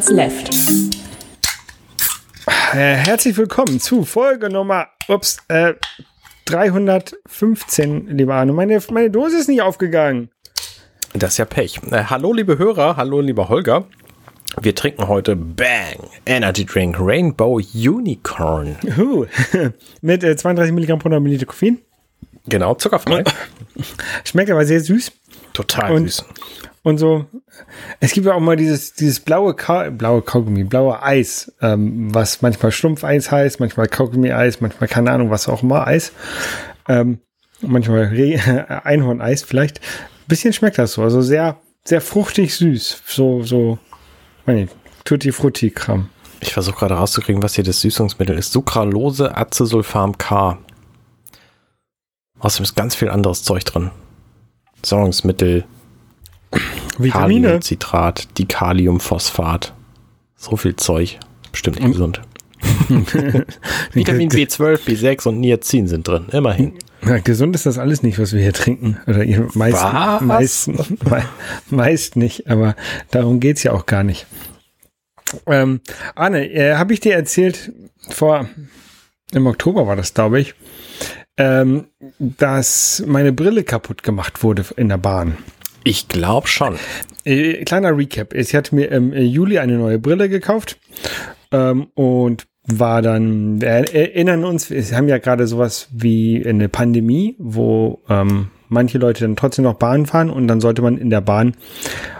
Charles left. Äh, herzlich willkommen zu Folge Nummer ups, äh, 315, lieber Arne. Meine, meine Dose ist nicht aufgegangen. Das ist ja Pech. Äh, hallo, liebe Hörer, hallo, lieber Holger. Wir trinken heute Bang Energy Drink Rainbow Unicorn. Huh. Mit äh, 32 Milligramm pro 100 Milliliter Koffein. Genau, zuckerfrei. Schmeckt aber sehr süß. Total Und- süß. Und so, es gibt ja auch mal dieses, dieses blaue, Ka blaue Kaugummi, blaue Eis, ähm, was manchmal Schlumpfeis heißt, manchmal Kaugummi-Eis, manchmal keine Ahnung, was auch immer Eis. Ähm, manchmal Re Einhorn-Eis vielleicht. Ein bisschen schmeckt das so, also sehr, sehr fruchtig süß. So, so, meine Tutti Frutti Kram. Ich versuche gerade rauszukriegen, was hier das Süßungsmittel ist. Sucralose Acesulfam K. Außerdem ist ganz viel anderes Zeug drin. Säurungsmittel, Vitamine. Kaliumcitrat, Dikaliumphosphat. So viel Zeug. Bestimmt nicht gesund. Vitamin B12, B6 und Niacin sind drin. Immerhin. Ja, gesund ist das alles nicht, was wir hier trinken. Oder ihr meist, meist, me, meist nicht, aber darum geht's ja auch gar nicht. Ähm, Arne, äh, habe ich dir erzählt, vor im Oktober war das, glaube ich, ähm, dass meine Brille kaputt gemacht wurde in der Bahn. Ich glaube schon. Äh, kleiner Recap. Ich hatte mir im Juli eine neue Brille gekauft ähm, und war dann, wir erinnern uns, wir haben ja gerade sowas wie eine Pandemie, wo ähm, manche Leute dann trotzdem noch Bahn fahren und dann sollte man in der Bahn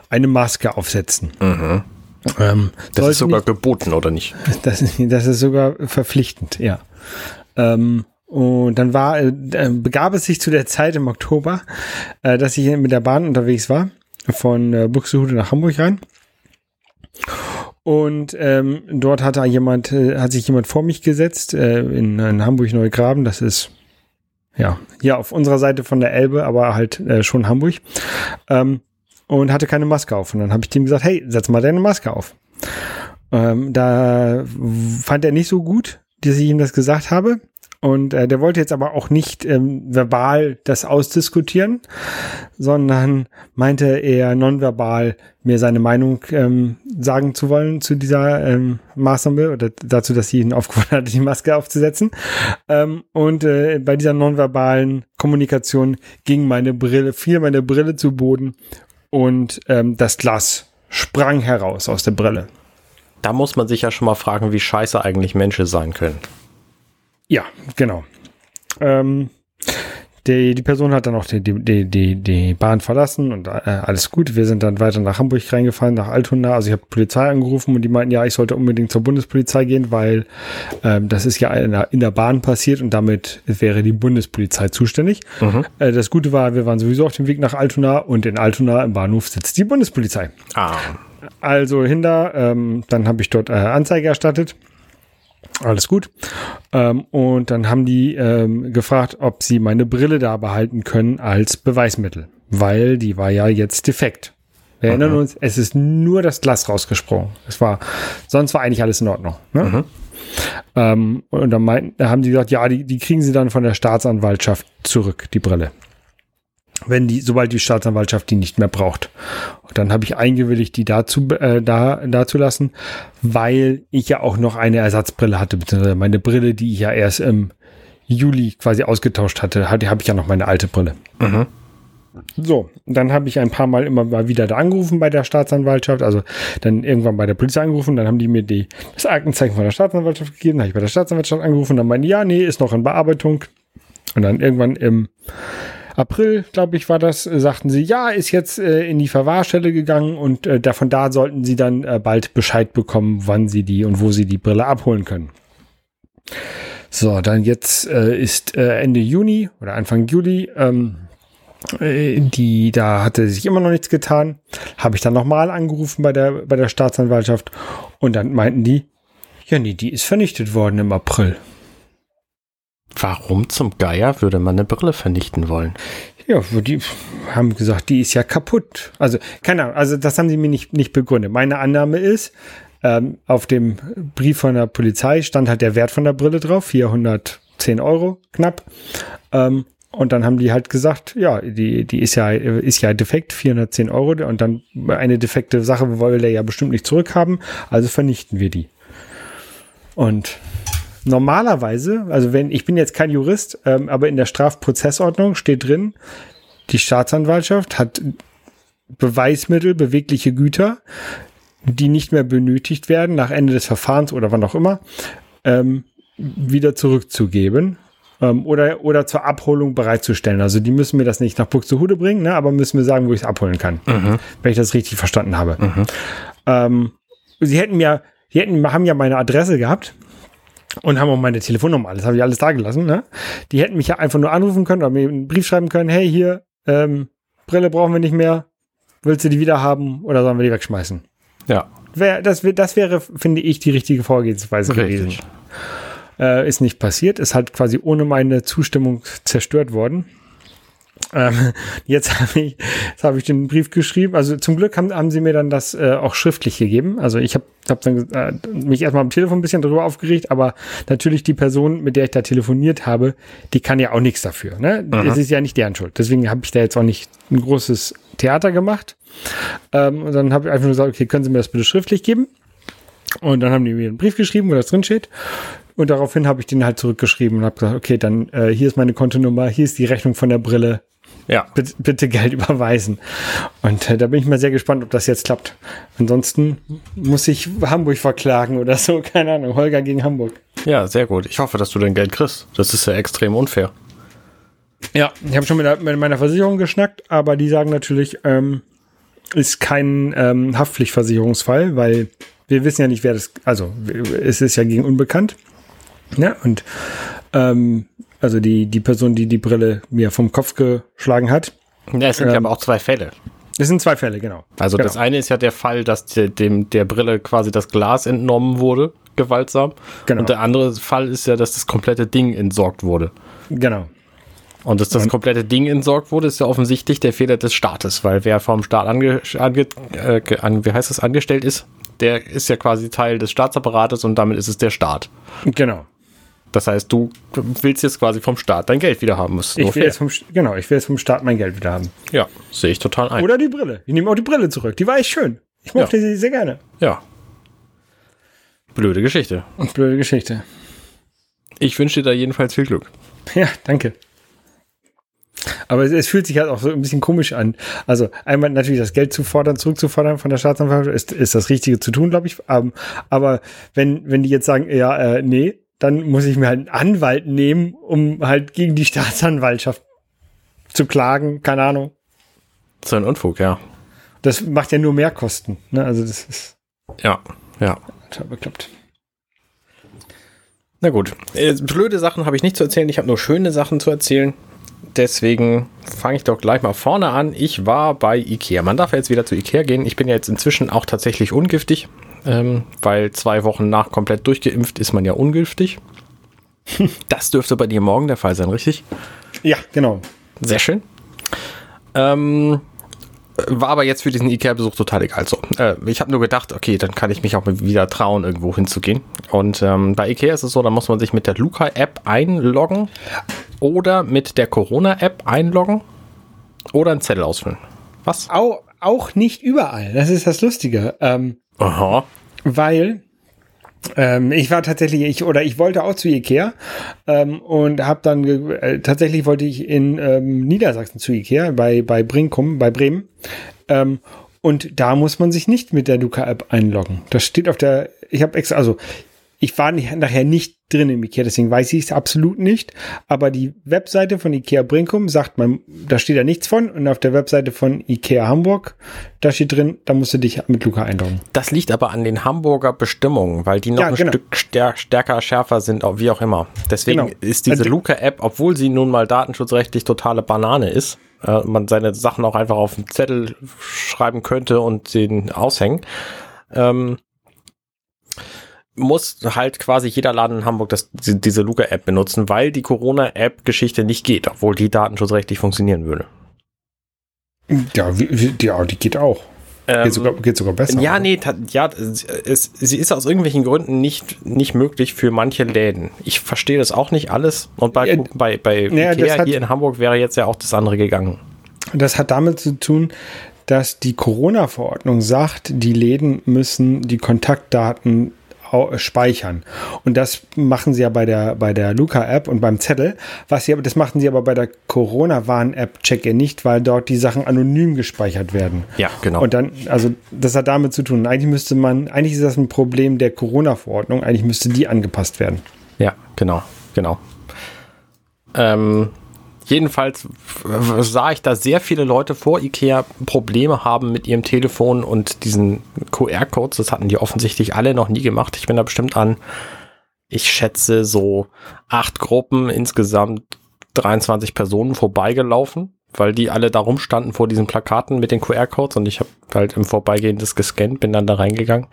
eine Maske aufsetzen. Ähm, Mhm. Das sollte ist sogar nicht- geboten, oder nicht? das, ist- das ist sogar verpflichtend, ja. Ähm, und dann war, äh, begab es sich zu der Zeit im Oktober, äh, dass ich mit der Bahn unterwegs war, von äh, Buxtehude nach Hamburg rein. Und ähm, dort hat jemand, äh, hat sich jemand vor mich gesetzt, äh, in, in Hamburg-Neugraben. Das ist ja hier auf unserer Seite von der Elbe, aber halt äh, schon Hamburg. Ähm, und hatte keine Maske auf. Und dann habe ich dem gesagt, hey, setz mal deine Maske auf. Ähm, da fand er nicht so gut, dass ich ihm das gesagt habe. Und äh, der wollte jetzt aber auch nicht ähm, verbal das ausdiskutieren, sondern meinte eher nonverbal mir seine Meinung ähm, sagen zu wollen zu dieser ähm, Maßnahme oder dazu, dass sie ihn aufgerufen hatte, die Maske aufzusetzen. Ähm, und äh, bei dieser nonverbalen Kommunikation ging meine Brille, fiel meine Brille zu Boden und ähm, das Glas sprang heraus aus der Brille. Da muss man sich ja schon mal fragen, wie scheiße eigentlich Menschen sein können. Ja, genau. Ähm, die, die Person hat dann auch die, die, die, die, Bahn verlassen und äh, alles gut. Wir sind dann weiter nach Hamburg reingefahren, nach Altona. Also ich habe Polizei angerufen und die meinten, ja, ich sollte unbedingt zur Bundespolizei gehen, weil ähm, das ist ja in der, in der Bahn passiert und damit wäre die Bundespolizei zuständig. Äh, das Gute war, wir waren sowieso auf dem Weg nach Altona und in Altona im Bahnhof sitzt die Bundespolizei. Ah, Also hinter, ähm, dann habe ich dort äh, Anzeige erstattet. Alles gut. Ähm, und dann haben die ähm, gefragt, ob sie meine Brille da behalten können als Beweismittel, weil die war ja jetzt defekt. Wir erinnern uns, es ist nur das Glas rausgesprungen. Es war, sonst war eigentlich alles in Ordnung. Ne? Ähm, und dann meinten, da haben die gesagt, ja, die, die kriegen sie dann von der Staatsanwaltschaft zurück, die Brille. Wenn die, sobald die Staatsanwaltschaft die nicht mehr braucht. Und dann habe ich eingewilligt, die dazu, äh, da, dazu lassen, weil ich ja auch noch eine Ersatzbrille hatte, beziehungsweise meine Brille, die ich ja erst im Juli quasi ausgetauscht hatte, hatte habe ich ja noch meine alte Brille. So, dann habe ich ein paar Mal immer mal wieder da angerufen bei der Staatsanwaltschaft, also dann irgendwann bei der Polizei angerufen, dann haben die mir die, das Aktenzeichen von der Staatsanwaltschaft gegeben, dann habe ich bei der Staatsanwaltschaft angerufen, dann meinen die, ja, nee, ist noch in Bearbeitung. Und dann irgendwann im April, glaube ich, war das, äh, sagten sie, ja, ist jetzt äh, in die Verwahrstelle gegangen und äh, da, von da sollten sie dann äh, bald Bescheid bekommen, wann sie die und wo sie die Brille abholen können. So, dann jetzt äh, ist äh, Ende Juni oder Anfang Juli, ähm, äh, die, da hatte sich immer noch nichts getan. Habe ich dann nochmal angerufen bei der, bei der Staatsanwaltschaft und dann meinten die, ja, nee, die ist vernichtet worden im April. Warum zum Geier würde man eine Brille vernichten wollen? Ja, die haben gesagt, die ist ja kaputt. Also, keine Ahnung, also das haben sie mir nicht, nicht begründet. Meine Annahme ist, ähm, auf dem Brief von der Polizei stand halt der Wert von der Brille drauf, 410 Euro knapp. Ähm, Und dann haben die halt gesagt, ja, die, die ist ja, ist ja defekt, 410 Euro. Und dann eine defekte Sache wollen wir ja bestimmt nicht zurückhaben. Also vernichten wir die. Und normalerweise, also wenn, ich bin jetzt kein Jurist, ähm, aber in der Strafprozessordnung steht drin, die Staatsanwaltschaft hat Beweismittel, bewegliche Güter, die nicht mehr benötigt werden nach Ende des Verfahrens oder wann auch immer, ähm, wieder zurückzugeben ähm, oder, oder zur Abholung bereitzustellen. Also die müssen mir das nicht nach Buxtehude bringen, ne, aber müssen mir sagen, wo ich es abholen kann, mhm. wenn ich das richtig verstanden habe. Mhm. Ähm, sie hätten mir, sie hätten, haben ja meine Adresse gehabt und haben auch meine Telefonnummer, alles habe ich alles da gelassen. Ne? Die hätten mich ja einfach nur anrufen können oder mir einen Brief schreiben können, hey, hier, ähm, Brille brauchen wir nicht mehr, willst du die wieder haben oder sollen wir die wegschmeißen? Ja. Wär, das, das wäre, finde ich, die richtige Vorgehensweise Richtig. gewesen. Äh, ist nicht passiert, ist halt quasi ohne meine Zustimmung zerstört worden. Ähm, jetzt habe ich, jetzt hab ich den Brief geschrieben. Also zum Glück haben, haben sie mir dann das äh, auch schriftlich gegeben. Also ich habe hab dann äh, mich erstmal am Telefon ein bisschen darüber aufgeregt, aber natürlich die Person, mit der ich da telefoniert habe, die kann ja auch nichts dafür. Ne? Es ist ja nicht deren Schuld. Deswegen habe ich da jetzt auch nicht ein großes Theater gemacht. Ähm, und dann habe ich einfach nur gesagt, okay, können Sie mir das bitte schriftlich geben? Und dann haben die mir einen Brief geschrieben, wo das drin steht. Und daraufhin habe ich den halt zurückgeschrieben und habe gesagt, okay, dann äh, hier ist meine Kontonummer, hier ist die Rechnung von der Brille. Ja. Bitte, bitte Geld überweisen. Und äh, da bin ich mal sehr gespannt, ob das jetzt klappt. Ansonsten muss ich Hamburg verklagen oder so. Keine Ahnung. Holger gegen Hamburg. Ja, sehr gut. Ich hoffe, dass du dein Geld kriegst. Das ist ja extrem unfair. Ja, ich habe schon mit, mit, meiner Versicherung geschnackt, aber die sagen natürlich, ähm, ist kein ähm, Haftpflichtversicherungsfall, weil wir wissen ja nicht, wer das, also es ist ja gegen unbekannt. Ja, und ähm, also die, die Person, die die Brille mir vom Kopf geschlagen hat. Ja, es sind ähm, ja aber auch zwei Fälle. Es sind zwei Fälle, genau. Also genau. das eine ist ja der Fall, dass der, dem der Brille quasi das Glas entnommen wurde, gewaltsam. Genau. Und der andere Fall ist ja, dass das komplette Ding entsorgt wurde. Genau. Und dass das komplette Ding entsorgt wurde, ist ja offensichtlich der Fehler des Staates, weil wer vom Staat ange, ange, äh, an, wie heißt das, angestellt ist, der ist ja quasi Teil des Staatsapparates und damit ist es der Staat. Genau. Das heißt, du willst jetzt quasi vom Staat dein Geld wieder haben. Ist ich will jetzt vom, genau, ich will jetzt vom Staat mein Geld wieder haben. Ja, sehe ich total ein. Oder die Brille. Ich nehme auch die Brille zurück. Die war echt schön. Ich mochte ja. sie sehr gerne. Ja. Blöde Geschichte. Und blöde Geschichte. Ich wünsche dir da jedenfalls viel Glück. Ja, danke. Aber es, es, fühlt sich halt auch so ein bisschen komisch an. Also einmal natürlich das Geld zu fordern, zurückzufordern von der Staatsanwaltschaft ist, ist das Richtige zu tun, glaube ich. Um, aber wenn, wenn die jetzt sagen, ja, äh, nee, dann muss ich mir halt einen Anwalt nehmen, um halt gegen die Staatsanwaltschaft zu klagen, keine Ahnung. So ein Unfug, ja. Das macht ja nur mehr Kosten, ne? Also das ist. Ja, ja. Total bekloppt. Na gut. Äh, blöde Sachen habe ich nicht zu erzählen, ich habe nur schöne Sachen zu erzählen. Deswegen fange ich doch gleich mal vorne an. Ich war bei Ikea. Man darf ja jetzt wieder zu Ikea gehen. Ich bin ja jetzt inzwischen auch tatsächlich ungiftig ähm, weil zwei Wochen nach komplett durchgeimpft ist man ja ungültig. das dürfte bei dir morgen der Fall sein, richtig? Ja, genau. Sehr schön. Ähm, war aber jetzt für diesen Ikea-Besuch total egal. So, äh, ich habe nur gedacht, okay, dann kann ich mich auch wieder trauen, irgendwo hinzugehen. Und ähm, bei Ikea ist es so, da muss man sich mit der Luca-App einloggen oder mit der Corona-App einloggen oder einen Zettel ausfüllen. Was? Auch, auch nicht überall. Das ist das Lustige. Ähm, Aha. Weil ähm, ich war tatsächlich, ich oder ich wollte auch zu Ikea ähm, und habe dann äh, tatsächlich wollte ich in ähm, Niedersachsen zu Ikea bei bei Brinkum bei Bremen ähm, und da muss man sich nicht mit der Luca App einloggen. Das steht auf der. Ich habe extra also ich war nachher nicht drin im Ikea, deswegen weiß ich es absolut nicht. Aber die Webseite von Ikea Brinkum sagt man, da steht da nichts von. Und auf der Webseite von Ikea Hamburg, da steht drin, da musst du dich mit Luca einloggen. Das liegt aber an den Hamburger Bestimmungen, weil die noch ja, ein genau. Stück stär stärker, schärfer sind, wie auch immer. Deswegen genau. ist diese also, Luca-App, obwohl sie nun mal datenschutzrechtlich totale Banane ist, äh, man seine Sachen auch einfach auf einen Zettel schreiben könnte und den aushängen, ähm, muss halt quasi jeder Laden in Hamburg das, diese Luca-App benutzen, weil die Corona-App-Geschichte nicht geht, obwohl die datenschutzrechtlich funktionieren würde. Ja, ja, die geht auch. Ähm, geht, sogar, geht sogar besser. Ja, oder? nee, ja, es, sie ist aus irgendwelchen Gründen nicht, nicht möglich für manche Läden. Ich verstehe das auch nicht alles. Und bei, ja, bei, bei ja, Ikea hier in Hamburg wäre jetzt ja auch das andere gegangen. Das hat damit zu tun, dass die Corona-Verordnung sagt, die Läden müssen die Kontaktdaten speichern. Und das machen sie ja bei der, bei der Luca-App und beim Zettel. Was sie, das machen sie aber bei der Corona-Warn-App Check-in nicht, weil dort die Sachen anonym gespeichert werden. Ja, genau. Und dann, also das hat damit zu tun. Eigentlich müsste man, eigentlich ist das ein Problem der Corona-Verordnung. Eigentlich müsste die angepasst werden. Ja, genau, genau. Ähm, Jedenfalls sah ich da sehr viele Leute vor Ikea Probleme haben mit ihrem Telefon und diesen QR-Codes. Das hatten die offensichtlich alle noch nie gemacht. Ich bin da bestimmt an, ich schätze, so acht Gruppen, insgesamt 23 Personen vorbeigelaufen, weil die alle da rumstanden vor diesen Plakaten mit den QR-Codes und ich habe halt im Vorbeigehen das gescannt, bin dann da reingegangen.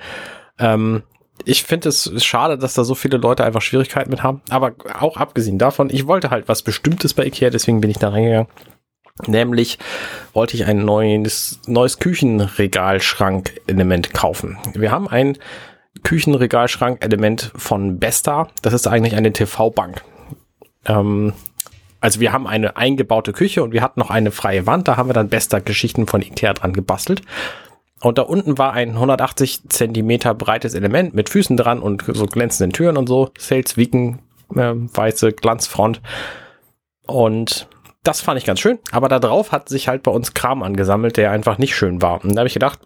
Ähm, ich finde es schade, dass da so viele Leute einfach Schwierigkeiten mit haben. Aber auch abgesehen davon, ich wollte halt was Bestimmtes bei Ikea, deswegen bin ich da reingegangen. Nämlich wollte ich ein neues, neues Küchenregalschrank-Element kaufen. Wir haben ein Küchenregalschrank-Element von Besta. Das ist eigentlich eine TV-Bank. Ähm, also wir haben eine eingebaute Küche und wir hatten noch eine freie Wand. Da haben wir dann Besta-Geschichten von Ikea dran gebastelt. Und da unten war ein 180 Zentimeter breites Element mit Füßen dran und so glänzenden Türen und so. Sales Wicken, äh, weiße Glanzfront. Und das fand ich ganz schön. Aber da drauf hat sich halt bei uns Kram angesammelt, der einfach nicht schön war. Und da habe ich gedacht,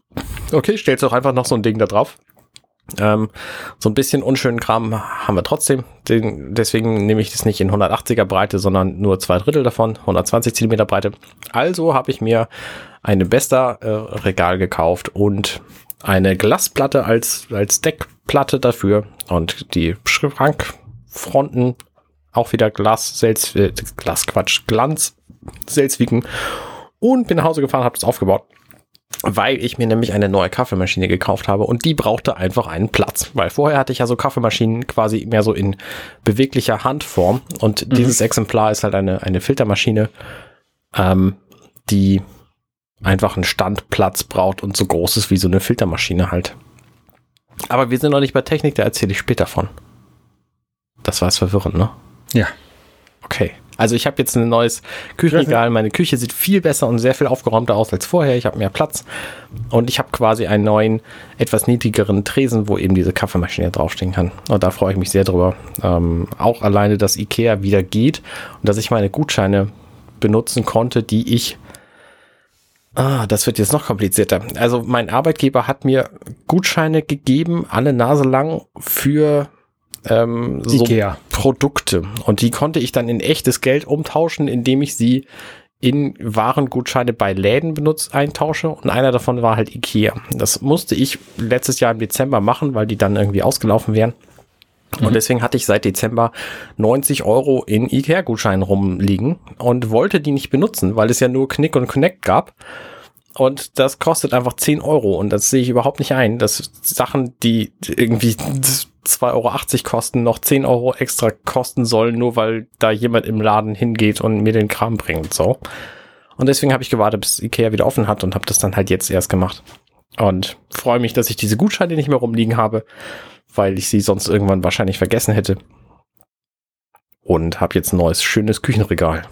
okay, stellst doch einfach noch so ein Ding da drauf. Ähm, so ein bisschen unschönen Kram haben wir trotzdem. Den, deswegen nehme ich das nicht in 180er Breite, sondern nur zwei Drittel davon, 120 Zentimeter Breite. Also habe ich mir eine Besta äh, Regal gekauft und eine Glasplatte als, als Deckplatte dafür und die Schrankfronten auch wieder Glas, Selz, äh, Glas, Quatsch, Glanz, Selzwiegen und bin nach Hause gefahren, habe das aufgebaut weil ich mir nämlich eine neue Kaffeemaschine gekauft habe und die brauchte einfach einen Platz, weil vorher hatte ich ja so Kaffeemaschinen quasi mehr so in beweglicher Handform und mhm. dieses Exemplar ist halt eine, eine Filtermaschine, ähm, die einfach einen Standplatz braucht und so groß ist wie so eine Filtermaschine halt. Aber wir sind noch nicht bei Technik, da erzähle ich später von. Das war es verwirrend, ne? Ja. Okay. Also ich habe jetzt ein neues Küchenregal. Meine Küche sieht viel besser und sehr viel aufgeräumter aus als vorher. Ich habe mehr Platz und ich habe quasi einen neuen, etwas niedrigeren Tresen, wo eben diese Kaffeemaschine draufstehen kann. Und da freue ich mich sehr drüber. Ähm, auch alleine, dass Ikea wieder geht und dass ich meine Gutscheine benutzen konnte, die ich Ah, das wird jetzt noch komplizierter. Also mein Arbeitgeber hat mir Gutscheine gegeben, alle Nase lang für ähm, so Ikea. Produkte. Und die konnte ich dann in echtes Geld umtauschen, indem ich sie in Warengutscheine bei Läden benutzt eintausche und einer davon war halt Ikea. Das musste ich letztes Jahr im Dezember machen, weil die dann irgendwie ausgelaufen wären. Mhm. Und deswegen hatte ich seit Dezember 90 Euro in Ikea-Gutscheinen rumliegen und wollte die nicht benutzen, weil es ja nur Knick und Connect gab. Und das kostet einfach 10 Euro und das sehe ich überhaupt nicht ein, dass Sachen, die irgendwie 2,80 Euro kosten, noch 10 Euro extra kosten sollen, nur weil da jemand im Laden hingeht und mir den Kram bringt. So. Und deswegen habe ich gewartet, bis Ikea wieder offen hat und habe das dann halt jetzt erst gemacht. Und freue mich, dass ich diese Gutscheine nicht mehr rumliegen habe, weil ich sie sonst irgendwann wahrscheinlich vergessen hätte. Und habe jetzt ein neues, schönes Küchenregal.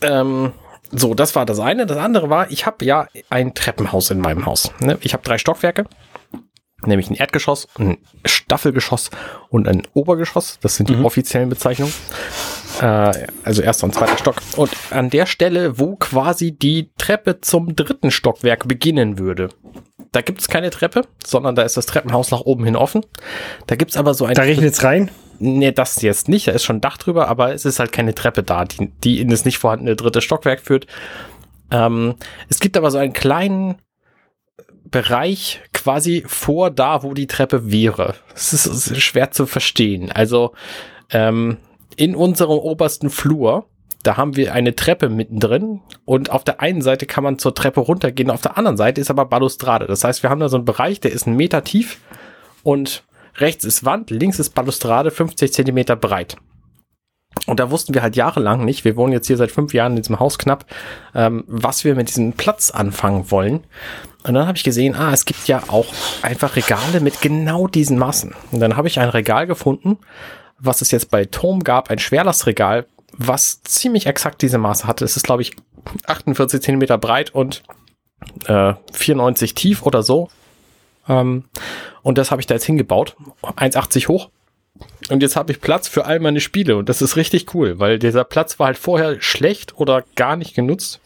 Ähm, so, das war das eine. Das andere war, ich habe ja ein Treppenhaus in meinem Haus. Ne? Ich habe drei Stockwerke nämlich ein Erdgeschoss, ein Staffelgeschoss und ein Obergeschoss. Das sind die mhm. offiziellen Bezeichnungen. Äh, also erster und zweiter Stock. Und an der Stelle, wo quasi die Treppe zum dritten Stockwerk beginnen würde, da gibt es keine Treppe, sondern da ist das Treppenhaus nach oben hin offen. Da gibt es aber so ein. Da regnet es rein? Nee, das jetzt nicht. Da ist schon ein Dach drüber, aber es ist halt keine Treppe da, die, die in das nicht vorhandene dritte Stockwerk führt. Ähm, es gibt aber so einen kleinen Bereich quasi vor da, wo die Treppe wäre. Es ist schwer zu verstehen. Also ähm, in unserem obersten Flur, da haben wir eine Treppe mittendrin und auf der einen Seite kann man zur Treppe runtergehen, auf der anderen Seite ist aber Balustrade. Das heißt, wir haben da so einen Bereich, der ist einen Meter tief und rechts ist Wand, links ist Balustrade, 50 Zentimeter breit. Und da wussten wir halt jahrelang nicht, wir wohnen jetzt hier seit fünf Jahren in diesem Haus knapp, ähm, was wir mit diesem Platz anfangen wollen. Und dann habe ich gesehen, ah, es gibt ja auch einfach Regale mit genau diesen Maßen. Und dann habe ich ein Regal gefunden, was es jetzt bei Tom gab, ein Schwerlastregal, was ziemlich exakt diese Maße hatte. Es ist, glaube ich, 48 Zentimeter breit und äh, 94 tief oder so. Ähm, und das habe ich da jetzt hingebaut. 1,80 hoch. Und jetzt habe ich Platz für all meine Spiele und das ist richtig cool, weil dieser Platz war halt vorher schlecht oder gar nicht genutzt.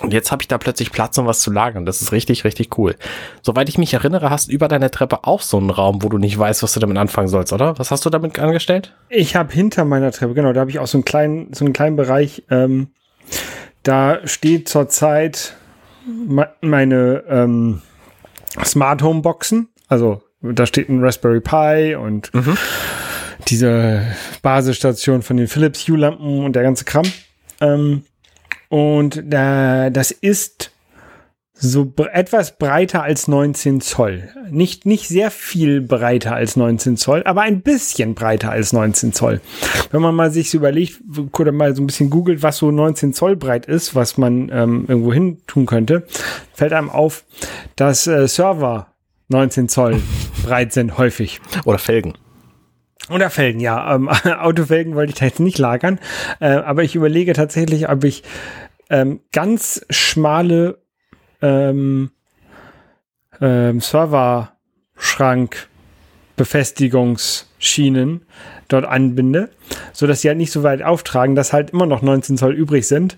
Und jetzt habe ich da plötzlich Platz, um was zu lagern. Das ist richtig, richtig cool. Soweit ich mich erinnere, hast du über deiner Treppe auch so einen Raum, wo du nicht weißt, was du damit anfangen sollst, oder? Was hast du damit angestellt? Ich habe hinter meiner Treppe, genau, da habe ich auch so einen kleinen, so einen kleinen Bereich. Ähm, da steht zurzeit meine ähm, Smart Home Boxen. Also da steht ein Raspberry Pi und mhm. diese Basisstation von den Philips Hue Lampen und der ganze Kram. Ähm, und da, das ist so etwas breiter als 19 Zoll. Nicht, nicht sehr viel breiter als 19 Zoll, aber ein bisschen breiter als 19 Zoll. Wenn man mal sich so überlegt oder mal so ein bisschen googelt, was so 19 Zoll breit ist, was man ähm, irgendwo hin tun könnte, fällt einem auf, dass äh, Server 19 Zoll breit sind, häufig. Oder Felgen. Oder Felgen, ja. Ähm, Autofelgen wollte ich da jetzt nicht lagern. Äh, aber ich überlege tatsächlich, ob ich ähm, ganz schmale ähm, ähm, Serverschrank Befestigungsschienen dort anbinde, so dass sie halt nicht so weit auftragen, dass halt immer noch 19 Zoll übrig sind,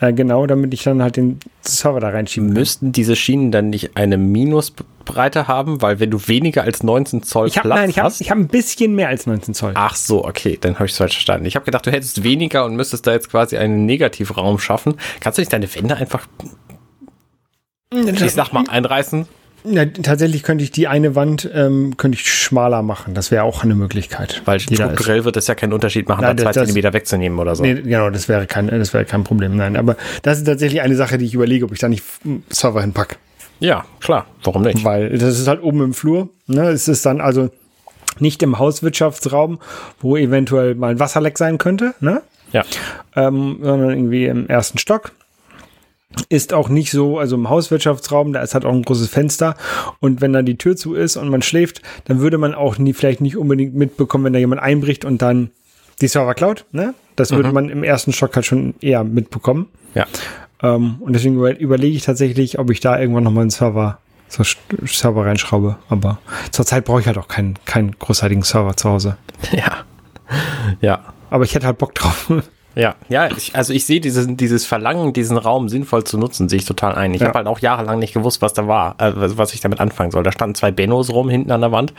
äh, genau, damit ich dann halt den Server da reinschieben kann. Müssten diese Schienen dann nicht eine Minusbreite haben? Weil wenn du weniger als 19 Zoll ich hab, Platz nein, ich hast... ich habe ein bisschen mehr als 19 Zoll. Ach so, okay, dann habe ich es falsch verstanden. Ich habe gedacht, du hättest weniger und müsstest da jetzt quasi einen Negativraum schaffen. Kannst du nicht deine Wände einfach, ich sag mal, einreißen? Ja, tatsächlich könnte ich die eine Wand ähm, könnte ich schmaler machen. Das wäre auch eine Möglichkeit. Weil strukturell wird es ja keinen Unterschied machen, Nein, da zwei das, Zentimeter wegzunehmen oder so. Nee, genau, das wäre kein, das wäre kein Problem. Nein, aber das ist tatsächlich eine Sache, die ich überlege, ob ich da nicht Server hinpacke. Ja, klar. Warum nicht? Weil das ist halt oben im Flur. Ne? Es ist dann also nicht im Hauswirtschaftsraum, wo eventuell mal ein Wasserleck sein könnte, ne? Ja. Ähm, sondern irgendwie im ersten Stock ist auch nicht so, also im Hauswirtschaftsraum, da ist halt auch ein großes Fenster und wenn da die Tür zu ist und man schläft, dann würde man auch nie, vielleicht nicht unbedingt mitbekommen, wenn da jemand einbricht und dann die Server klaut, ne? Das mhm. würde man im ersten Stock halt schon eher mitbekommen. Ja. Ähm, und deswegen überlege ich tatsächlich, ob ich da irgendwann nochmal einen Server, so Server reinschraube. Aber zurzeit brauche ich halt auch keinen, keinen großartigen Server zu Hause. Ja. Ja. Aber ich hätte halt Bock drauf. Ja, ja, ich, also ich sehe dieses, dieses Verlangen, diesen Raum sinnvoll zu nutzen, sehe ich total ein. Ich ja. habe halt auch jahrelang nicht gewusst, was da war, äh, was ich damit anfangen soll. Da standen zwei Bennos rum hinten an der Wand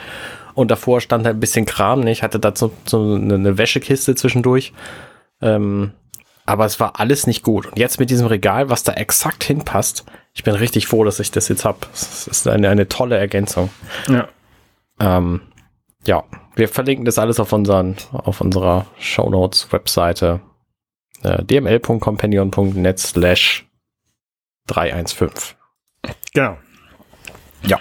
und davor stand halt ein bisschen Kram. Ne? Ich hatte dazu so eine, eine Wäschekiste zwischendurch. Ähm, aber es war alles nicht gut. Und jetzt mit diesem Regal, was da exakt hinpasst, ich bin richtig froh, dass ich das jetzt habe. Das ist eine, eine tolle Ergänzung. Ja. Ähm, ja, wir verlinken das alles auf, unseren, auf unserer Shownotes Webseite äh, dml.companion.net slash 315. Genau. Ja.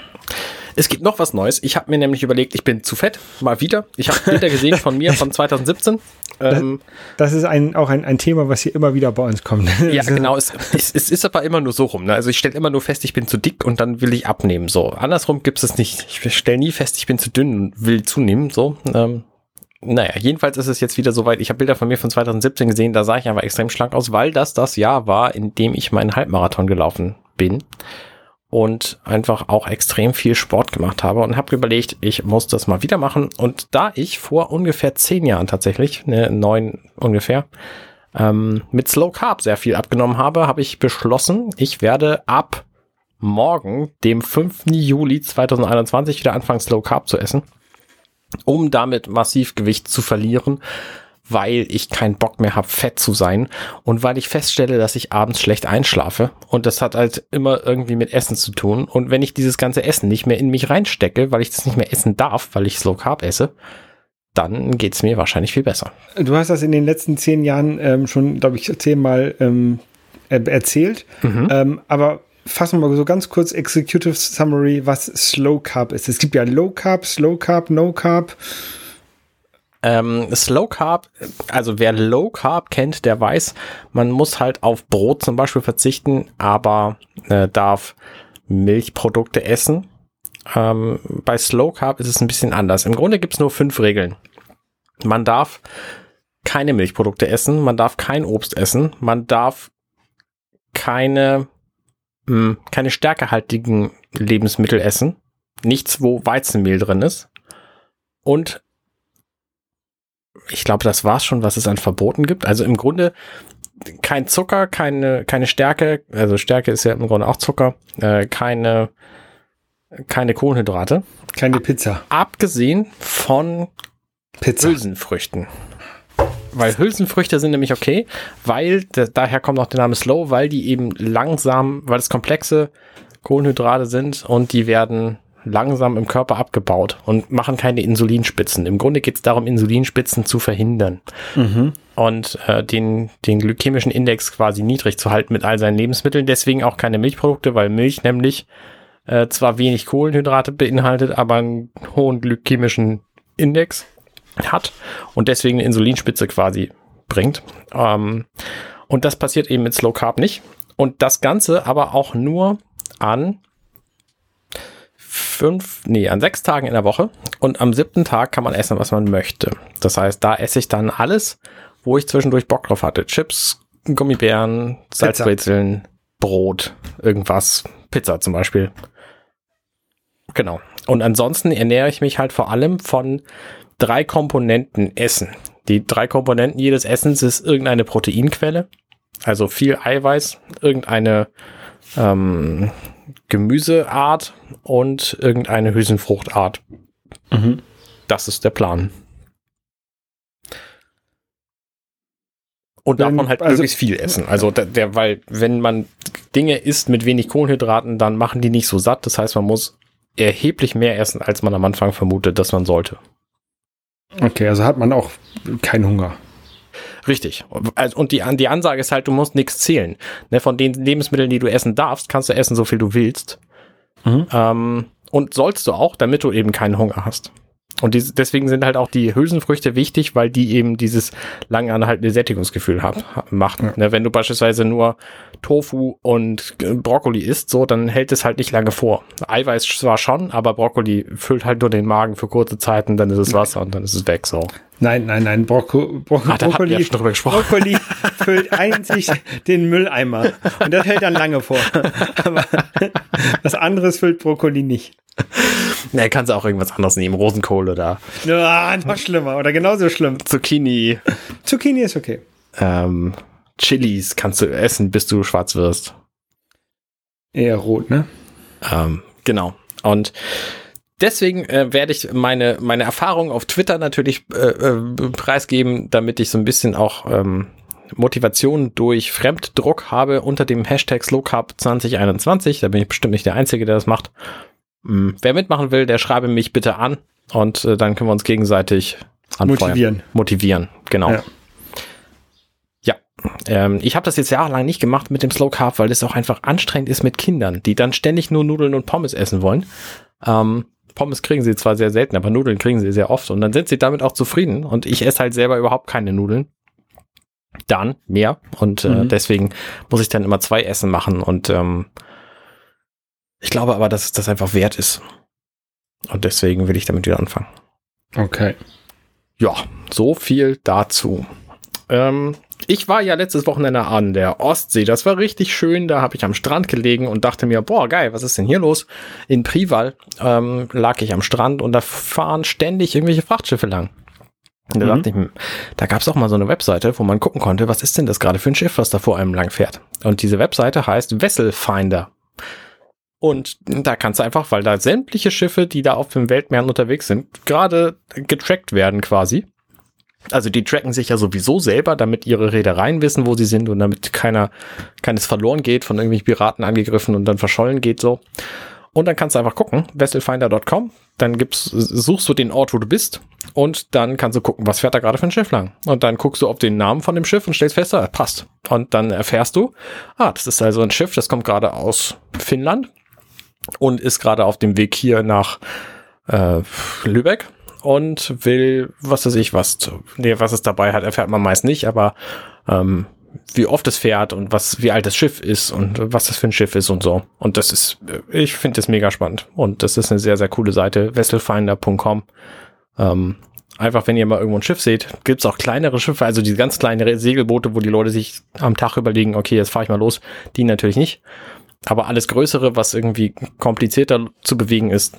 Es gibt noch was Neues. Ich habe mir nämlich überlegt, ich bin zu fett, mal wieder. Ich habe Bilder gesehen von mir von 2017. Ähm, das, ist ein, auch ein, ein Thema, was hier immer wieder bei uns kommt. ja, genau. Es, es, es, ist aber immer nur so rum. Ne? Also ich stelle immer nur fest, ich bin zu dick und dann will ich abnehmen. So andersrum gibt es nicht. Ich stelle nie fest, ich bin zu dünn und will zunehmen. So. Ähm, naja, jedenfalls ist es jetzt wieder soweit. Ich habe Bilder von mir von 2017 gesehen, da sah ich einfach extrem schlank aus, weil das das Jahr war, in dem ich meinen Halbmarathon gelaufen bin und einfach auch extrem viel Sport gemacht habe und habe überlegt, ich muss das mal wieder machen. Und da ich vor ungefähr zehn Jahren tatsächlich, ne, neun ungefähr, ähm, mit Slow Carb sehr viel abgenommen habe, habe ich beschlossen, ich werde ab morgen, dem 5. Juli 2021, wieder anfangen, Slow Carb zu essen um damit massiv Gewicht zu verlieren, weil ich keinen Bock mehr habe, fett zu sein und weil ich feststelle, dass ich abends schlecht einschlafe. Und das hat halt immer irgendwie mit Essen zu tun. Und wenn ich dieses ganze Essen nicht mehr in mich reinstecke, weil ich das nicht mehr essen darf, weil ich Slow Carb esse, dann geht's mir wahrscheinlich viel besser. Du hast das in den letzten zehn Jahren ähm, schon, glaube ich, zehnmal ähm, erzählt. Mhm. Ähm, aber fassen wir mal so ganz kurz Executive Summary, was Slow Carb ist. Es gibt ja Low Carb, Slow Carb, No Carb. Ähm, Slow Carb, also wer Low Carb kennt, der weiß, man muss halt auf Brot zum Beispiel verzichten, aber äh, darf Milchprodukte essen. Ähm, bei Slow Carb ist es ein bisschen anders. Im Grunde gibt es nur fünf Regeln. Man darf keine Milchprodukte essen, man darf kein Obst essen, man darf keine, mh, hm, keine stärkehaltigen Lebensmittel essen. Nichts, wo Weizenmehl drin ist. Und ich glaube, das war's schon, was es an Verboten gibt. Also im Grunde kein Zucker, keine, keine Stärke, also Stärke ist ja im Grunde auch Zucker, äh, keine, keine Kohlenhydrate. Keine Pizza. Abgesehen von Pizza. Hülsenfrüchten. Weil Hülsenfrüchte sind nämlich okay, weil, daher kommt auch der Name Slow, weil die eben langsam, weil es komplexe Kohlenhydrate sind und die werden langsam im Körper abgebaut und machen keine Insulinspitzen. Im Grunde geht es darum, Insulinspitzen zu verhindern mhm. und äh, den, den glykämischen Index quasi niedrig zu halten mit all seinen Lebensmitteln. Deswegen auch keine Milchprodukte, weil Milch nämlich äh, zwar wenig Kohlenhydrate beinhaltet, aber einen hohen glykämischen Index hat und deswegen eine Insulinspitze quasi bringt. Ähm, und das passiert eben mit Slow Carb nicht. Und das Ganze aber auch nur an fünf, nee, an sechs Tagen in der Woche und am siebten Tag kann man essen, was man möchte. Das heißt, da esse ich dann alles, wo ich zwischendurch Bock drauf hatte. Chips, Gummibären, Salzbrezeln, Brot, irgendwas, Pizza zum Beispiel. Genau. Und ansonsten ernähre ich mich halt vor allem von drei Komponenten Essen. Die drei Komponenten jedes Essens ist irgendeine Proteinquelle, also viel Eiweiß, irgendeine ähm, Gemüseart und irgendeine Hülsenfruchtart. Mhm. Das ist der Plan. Und davon halt also, möglichst viel essen. Also der, der, weil wenn man Dinge isst mit wenig Kohlenhydraten, dann machen die nicht so satt. Das heißt, man muss erheblich mehr essen, als man am Anfang vermutet, dass man sollte. Okay, also hat man auch keinen Hunger. Richtig. Also, und die, die Ansage ist halt, du musst nichts zählen. Ne, von den Lebensmitteln, die du essen darfst, kannst du essen, so viel du willst. Mhm. Ähm, und sollst du auch, damit du eben keinen Hunger hast. Und die, deswegen sind halt auch die Hülsenfrüchte wichtig, weil die eben dieses lang anhaltende Sättigungsgefühl hab, machen. Ja. Ne, wenn du beispielsweise nur Tofu und Brokkoli isst, so, dann hält es halt nicht lange vor. Eiweiß zwar schon, aber Brokkoli füllt halt nur den Magen für kurze Zeiten, dann ist es Wasser und dann ist es weg, so. Nein, nein, nein, Brocco, Brocco, ah, Brokkoli, ja Brokkoli füllt einzig den Mülleimer und das hält dann lange vor. Aber was anderes füllt Brokkoli nicht. Ne, kannst du auch irgendwas anderes nehmen, Rosenkohl oder. Ja, noch schlimmer oder genauso schlimm. Zucchini. Zucchini ist okay. Ähm, Chilis kannst du essen, bis du schwarz wirst. Eher rot, ne? Ähm, genau. Und deswegen äh, werde ich meine, meine Erfahrung auf Twitter natürlich äh, äh, preisgeben, damit ich so ein bisschen auch ähm, Motivation durch Fremddruck habe unter dem Hashtag SlowCup 2021. Da bin ich bestimmt nicht der Einzige, der das macht. Ähm, wer mitmachen will, der schreibe mich bitte an und äh, dann können wir uns gegenseitig anfeuern. Motivieren. Motivieren, genau. Ja. Ähm, ich habe das jetzt jahrelang nicht gemacht mit dem Slow Carb, weil es auch einfach anstrengend ist mit Kindern, die dann ständig nur Nudeln und Pommes essen wollen. Ähm, Pommes kriegen sie zwar sehr selten, aber Nudeln kriegen sie sehr oft und dann sind sie damit auch zufrieden und ich esse halt selber überhaupt keine Nudeln. Dann mehr und äh, mhm. deswegen muss ich dann immer zwei Essen machen und ähm, ich glaube aber, dass es das einfach wert ist. Und deswegen will ich damit wieder anfangen. Okay. Ja, so viel dazu. Ähm, ich war ja letztes Wochenende an der Ostsee. Das war richtig schön. Da habe ich am Strand gelegen und dachte mir, boah, geil, was ist denn hier los? In Prival ähm, lag ich am Strand und da fahren ständig irgendwelche Frachtschiffe lang. Und da mhm. dachte ich, da gab es auch mal so eine Webseite, wo man gucken konnte, was ist denn das gerade für ein Schiff, was da vor einem lang fährt. Und diese Webseite heißt Vessel Finder. Und da kannst du einfach, weil da sämtliche Schiffe, die da auf dem Weltmeer unterwegs sind, gerade getrackt werden quasi. Also die tracken sich ja sowieso selber, damit ihre Reedereien wissen, wo sie sind und damit keiner, keines verloren geht, von irgendwelchen Piraten angegriffen und dann verschollen geht so. Und dann kannst du einfach gucken, vesselfinder.com, dann gibt's, suchst du den Ort, wo du bist und dann kannst du gucken, was fährt da gerade für ein Schiff lang. Und dann guckst du auf den Namen von dem Schiff und stellst fest, ah, passt. Und dann erfährst du, ah, das ist also ein Schiff, das kommt gerade aus Finnland und ist gerade auf dem Weg hier nach äh, Lübeck und will, was weiß ich, was, nee, was es dabei hat, erfährt man meist nicht, aber ähm, wie oft es fährt und was, wie alt das Schiff ist und was das für ein Schiff ist und so. Und das ist, ich finde das mega spannend. Und das ist eine sehr, sehr coole Seite, vesselfinder.com. Ähm, einfach, wenn ihr mal irgendwo ein Schiff seht, gibt's auch kleinere Schiffe, also diese ganz kleine Segelboote, wo die Leute sich am Tag überlegen, okay, jetzt fahre ich mal los. Die natürlich nicht. Aber alles Größere, was irgendwie komplizierter zu bewegen ist,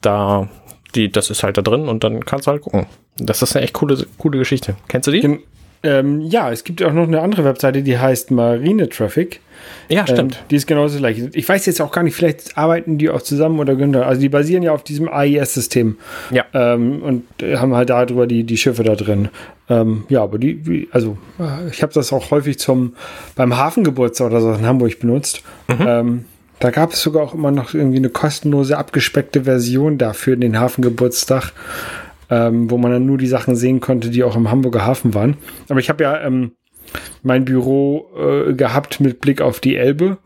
da, die, das ist halt da drin und dann kannst du halt gucken. Das ist eine echt coole, coole Geschichte. Kennst du die? Ähm, ja, es gibt auch noch eine andere Webseite, die heißt Marine Traffic. Ja, stimmt. Ähm, die ist genauso gleich. Ich weiß jetzt auch gar nicht, vielleicht arbeiten die auch zusammen oder Günther. Also die basieren ja auf diesem AIS-System. Ja. Ähm, und haben halt darüber die, die Schiffe da drin. Ähm, ja, aber die, die also ich habe das auch häufig zum beim Hafengeburtstag oder so in Hamburg benutzt. Mhm. Da gab es sogar auch immer noch irgendwie eine kostenlose, abgespeckte Version dafür, den Hafengeburtstag ähm, wo man dann nur die Sachen sehen konnte, die auch im Hamburger Hafen waren. Aber ich habe ja ähm, mein Büro äh, gehabt mit Blick auf die Elbe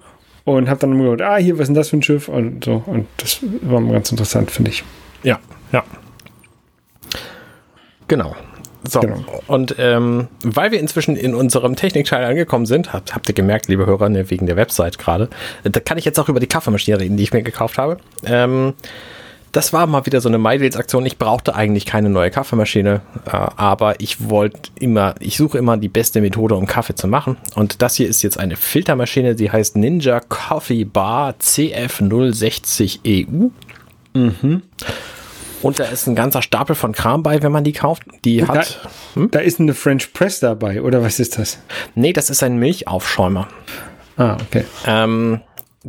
und habe dann immer gedacht, ah, hier, was ist denn das für ein Schiff? Und so. Und das war ganz interessant, finde ich. Ja, ja. Genau. So, genau. und ähm, weil wir inzwischen in unserem Technikteil angekommen sind, habt, habt ihr gemerkt, liebe Hörer, ne, wegen der Website gerade, da kann ich jetzt auch über die Kaffeemaschine reden, die ich mir gekauft habe. Ähm, das war mal wieder so eine MyDeals-Aktion. Ich brauchte eigentlich keine neue Kaffeemaschine, äh, aber ich wollte immer, ich suche immer die beste Methode, um Kaffee zu machen. Und das hier ist jetzt eine Filtermaschine, die heißt Ninja Coffee Bar CF060EU. Mhm. Und da ist ein ganzer Stapel von Kram bei, wenn man die kauft. Die da, hat. Hm? Da ist eine French Press dabei, oder was ist das? Nee, das ist ein Milchaufschäumer. Ah, okay. Ähm,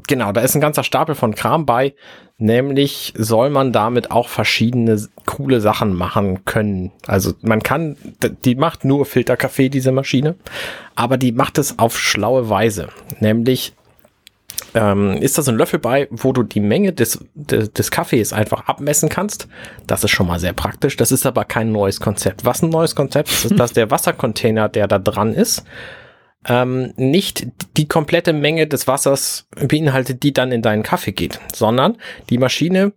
genau, da ist ein ganzer Stapel von Kram bei. Nämlich soll man damit auch verschiedene coole Sachen machen können. Also man kann, die macht nur Filterkaffee, diese Maschine, aber die macht es auf schlaue Weise. Nämlich ähm, ist da so ein Löffel bei, wo du die Menge des, des, des Kaffees einfach abmessen kannst. Das ist schon mal sehr praktisch. Das ist aber kein neues Konzept. Was ein neues Konzept ist, ist, dass der Wassercontainer, der da dran ist, ähm, nicht die komplette Menge des Wassers beinhaltet, die dann in deinen Kaffee geht, sondern die Maschine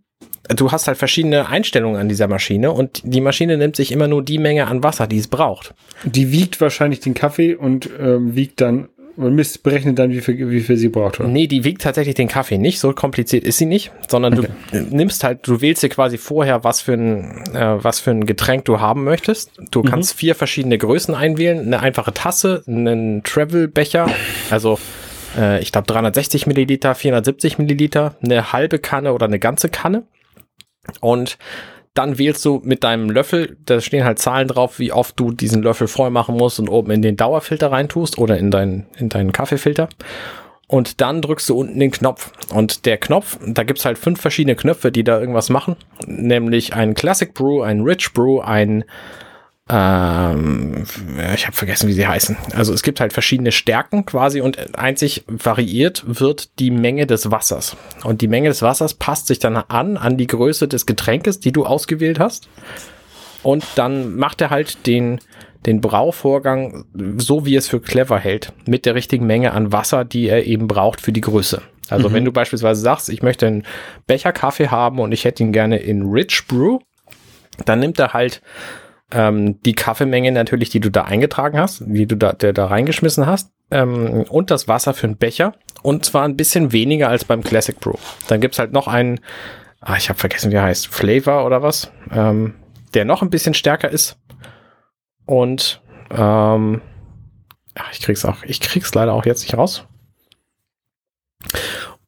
du hast halt verschiedene Einstellungen an dieser Maschine und die Maschine nimmt sich immer nur die Menge an Wasser, die es braucht. Die wiegt wahrscheinlich den Kaffee und ähm, wiegt dann und misst, berechnet dann, wie viel, wie viel sie braucht, oder? Nee, die wiegt tatsächlich den Kaffee nicht. So kompliziert ist sie nicht, sondern okay. du nimmst halt, du wählst dir quasi vorher, was für ein, äh, was für ein Getränk du haben möchtest. Du mhm. kannst vier verschiedene Größen einwählen. Eine einfache Tasse, einen Travel-Becher, also äh, ich glaube 360 Milliliter, 470 Milliliter, eine halbe Kanne oder eine ganze Kanne. Und dann wählst du mit deinem Löffel, da stehen halt Zahlen drauf, wie oft du diesen Löffel voll machen musst und oben in den Dauerfilter reintust oder in deinen, in deinen Kaffeefilter. Und dann drückst du unten den Knopf. Und der Knopf, da gibt's halt fünf verschiedene Knöpfe, die da irgendwas machen. Nämlich ein Classic Brew, ein Rich Brew, ein ähm, ich habe vergessen, wie sie heißen. Also es gibt halt verschiedene Stärken quasi und einzig variiert wird die Menge des Wassers. Und die Menge des Wassers passt sich dann an an die Größe des Getränkes, die du ausgewählt hast. Und dann macht er halt den den Brauvorgang so, wie es für clever hält, mit der richtigen Menge an Wasser, die er eben braucht für die Größe. Also mhm. wenn du beispielsweise sagst, ich möchte einen Becher Kaffee haben und ich hätte ihn gerne in Rich Brew, dann nimmt er halt ähm, die Kaffeemenge natürlich, die du da eingetragen hast, die du da, der da reingeschmissen hast, ähm, und das Wasser für einen Becher. Und zwar ein bisschen weniger als beim Classic Brew. Dann gibt's halt noch einen, ah, ich habe vergessen, wie er heißt, Flavor oder was, ähm, der noch ein bisschen stärker ist. Und ähm, ach, ich krieg's auch, ich krieg's leider auch jetzt nicht raus.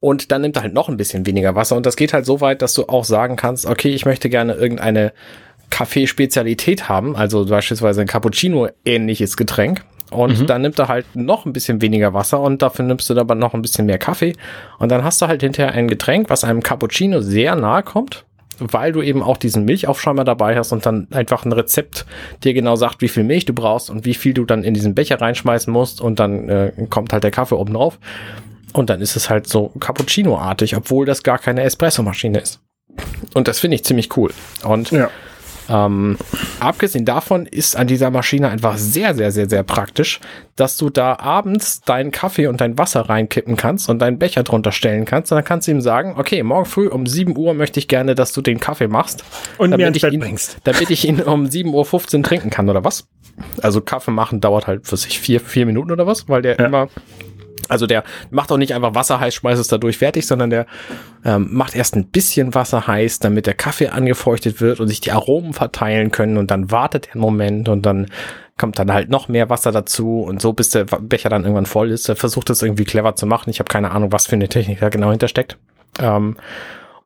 Und dann nimmt er halt noch ein bisschen weniger Wasser. Und das geht halt so weit, dass du auch sagen kannst, okay, ich möchte gerne irgendeine Kaffeespezialität haben, also beispielsweise ein Cappuccino-ähnliches Getränk. Und mhm. dann nimmt er halt noch ein bisschen weniger Wasser und dafür nimmst du aber noch ein bisschen mehr Kaffee. Und dann hast du halt hinterher ein Getränk, was einem Cappuccino sehr nahe kommt, weil du eben auch diesen Milchaufschäumer dabei hast und dann einfach ein Rezept dir genau sagt, wie viel Milch du brauchst und wie viel du dann in diesen Becher reinschmeißen musst und dann äh, kommt halt der Kaffee oben drauf. Und dann ist es halt so Cappuccino-artig, obwohl das gar keine Espresso-Maschine ist. Und das finde ich ziemlich cool. Und ja Ähm, abgesehen davon ist an dieser Maschine einfach sehr, sehr, sehr, sehr praktisch, dass du da abends deinen Kaffee und dein Wasser reinkippen kannst und deinen Becher drunter stellen kannst. Und dann kannst du ihm sagen, okay, morgen früh um 7 Uhr möchte ich gerne, dass du den Kaffee machst. Und mir damit ins ich Bett ihn, bringst. Damit ich ihn um 7.15 Uhr trinken kann, oder was? Also Kaffee machen dauert halt für sich vier, vier Minuten oder was, weil der Ja. immer also der macht auch nicht einfach Wasser heiß, schmeißt es dadurch fertig, sondern der ähm, macht erst ein bisschen Wasser heiß, damit der Kaffee angefeuchtet wird und sich die Aromen verteilen können und dann wartet er einen Moment und dann kommt dann halt noch mehr Wasser dazu und so bis der Becher dann irgendwann voll ist. Er versucht das irgendwie clever zu machen. Ich habe keine Ahnung, was für eine Technik da genau hintersteckt. Ähm,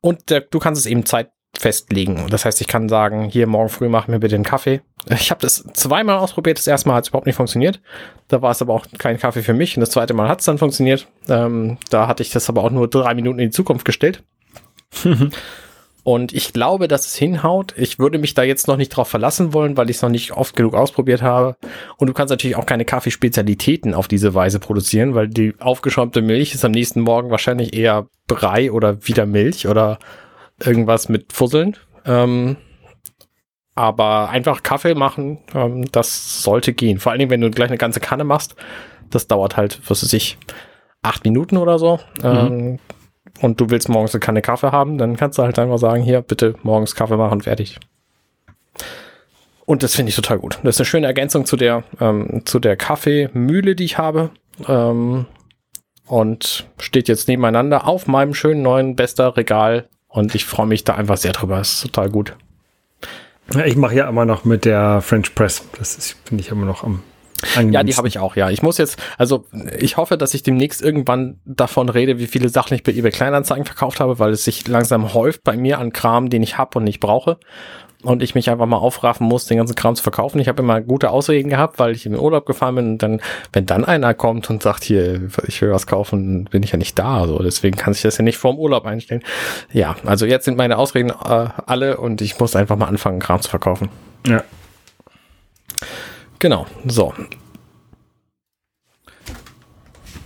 und der, du kannst es eben Zeit festlegen. Das heißt, ich kann sagen, hier morgen früh mach mir bitte einen Kaffee. Ich habe das zweimal ausprobiert. Das erste Mal hat es überhaupt nicht funktioniert. Da war es aber auch kein Kaffee für mich. Und das zweite Mal hat es dann funktioniert. Ähm, da hatte ich das aber auch nur drei Minuten in die Zukunft gestellt. Und ich glaube, dass es hinhaut. Ich würde mich da jetzt noch nicht drauf verlassen wollen, weil ich es noch nicht oft genug ausprobiert habe. Und du kannst natürlich auch keine Kaffeespezialitäten auf diese Weise produzieren, weil die aufgeschäumte Milch ist am nächsten Morgen wahrscheinlich eher Brei oder wieder Milch oder irgendwas mit Fusseln. Ähm, aber einfach Kaffee machen, ähm, das sollte gehen. Vor allen Dingen, wenn du gleich eine ganze Kanne machst, das dauert halt, was weiß ich, acht Minuten oder so. Ähm, und du willst morgens eine Kanne Kaffee haben, dann kannst du halt einfach sagen, hier, bitte morgens Kaffee machen, fertig. Und das finde ich total gut. Das ist eine schöne Ergänzung zu der, ähm, zu der Kaffeemühle, die ich habe. Ähm, und steht jetzt nebeneinander auf meinem schönen neuen bester Regal. Und ich freue mich da einfach sehr drüber. Das ist total gut. Ja, Ich mache ja immer noch mit der French Press. Das ist, finde ich, immer noch am Ja, die habe ich auch, ja. Ich muss jetzt, also ich hoffe, dass ich demnächst irgendwann davon rede, wie viele Sachen ich bei eBay Kleinanzeigen verkauft habe, weil es sich langsam häuft bei mir an Kram, den ich habe und nicht brauche. Und ich mich einfach mal aufraffen muss, den ganzen Kram zu verkaufen. Ich habe immer gute Ausreden gehabt, weil ich in den Urlaub gefahren bin und dann, wenn dann einer kommt und sagt, hier, ich will was kaufen, bin ich ja nicht da. So, deswegen kann ich das ja nicht vorm Urlaub einstellen. Ja, also jetzt sind meine Ausreden äh, alle und ich muss einfach mal anfangen, Kram zu verkaufen. Ja. Genau, so.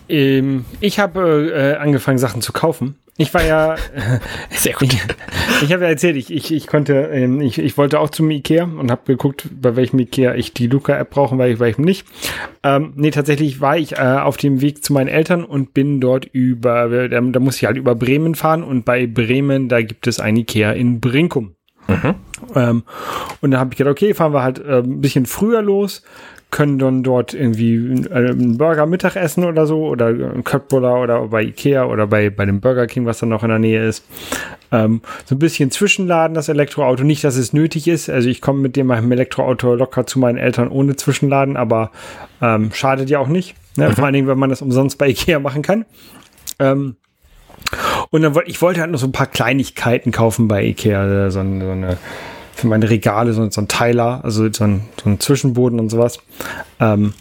Ähm, ich habe äh, angefangen, Sachen zu kaufen. Ich war ja, Sehr gut. ich habe ja erzählt, ich, ich, ich konnte, ähm, ich, ich wollte auch zum Ikea und habe geguckt, bei welchem Ikea ich die Luca-App brauche und bei welchem nicht. Ähm, nee, tatsächlich war ich äh, auf dem Weg zu meinen Eltern und bin dort über, da, da muss ich halt über Bremen fahren und bei Bremen, da gibt es ein Ikea in Brinkum. Ähm, und da habe ich gedacht, okay, fahren wir halt äh, ein bisschen früher los, können dann dort irgendwie äh, einen Burger Mittag essen oder so oder einen Köttbullar oder bei Ikea oder bei, bei dem Burger King, was dann noch in der Nähe ist. Ähm, so ein bisschen zwischenladen, das Elektroauto. Nicht, dass es nötig ist. Also ich komme mit dem meinem Elektroauto locker zu meinen Eltern ohne Zwischenladen, aber ähm, schadet ja auch nicht. Ne? Vor allen Dingen, wenn man das umsonst bei Ikea machen kann. Ähm, und dann wollte ich wollte halt noch so ein paar Kleinigkeiten kaufen bei Ikea, äh, so, ein, so eine für meine Regale, so, so ein Teiler, also so ein, so ein Zwischenboden und sowas. Ähm,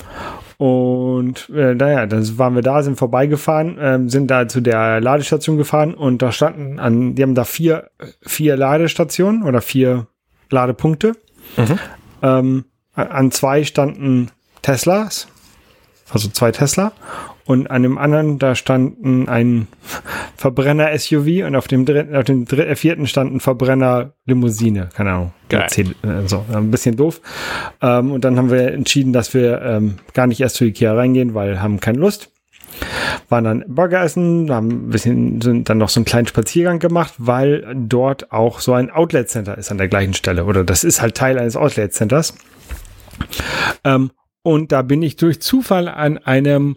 und äh, naja, dann waren wir da, sind vorbeigefahren, ähm, sind da zu der Ladestation gefahren und da standen an, die haben da vier, vier Ladestationen oder vier Ladepunkte. Ähm, an zwei standen Teslas, also zwei Tesla. Und an dem anderen, da standen ein Verbrenner-SUV und auf dem dritten, auf dem dritten, äh, vierten stand ein Verbrenner-Limousine. Keine Ahnung. Geil. Mercedes, äh, so, ein bisschen doof. Ähm, und dann haben wir entschieden, dass wir ähm, gar nicht erst zu Ikea reingehen, weil haben keine Lust. Waren dann Burger essen, haben ein bisschen, sind dann noch so einen kleinen Spaziergang gemacht, weil dort auch so ein Outlet-Center ist an der gleichen Stelle. Oder das ist halt Teil eines Outlet-Centers. Ähm, und da bin ich durch Zufall an einem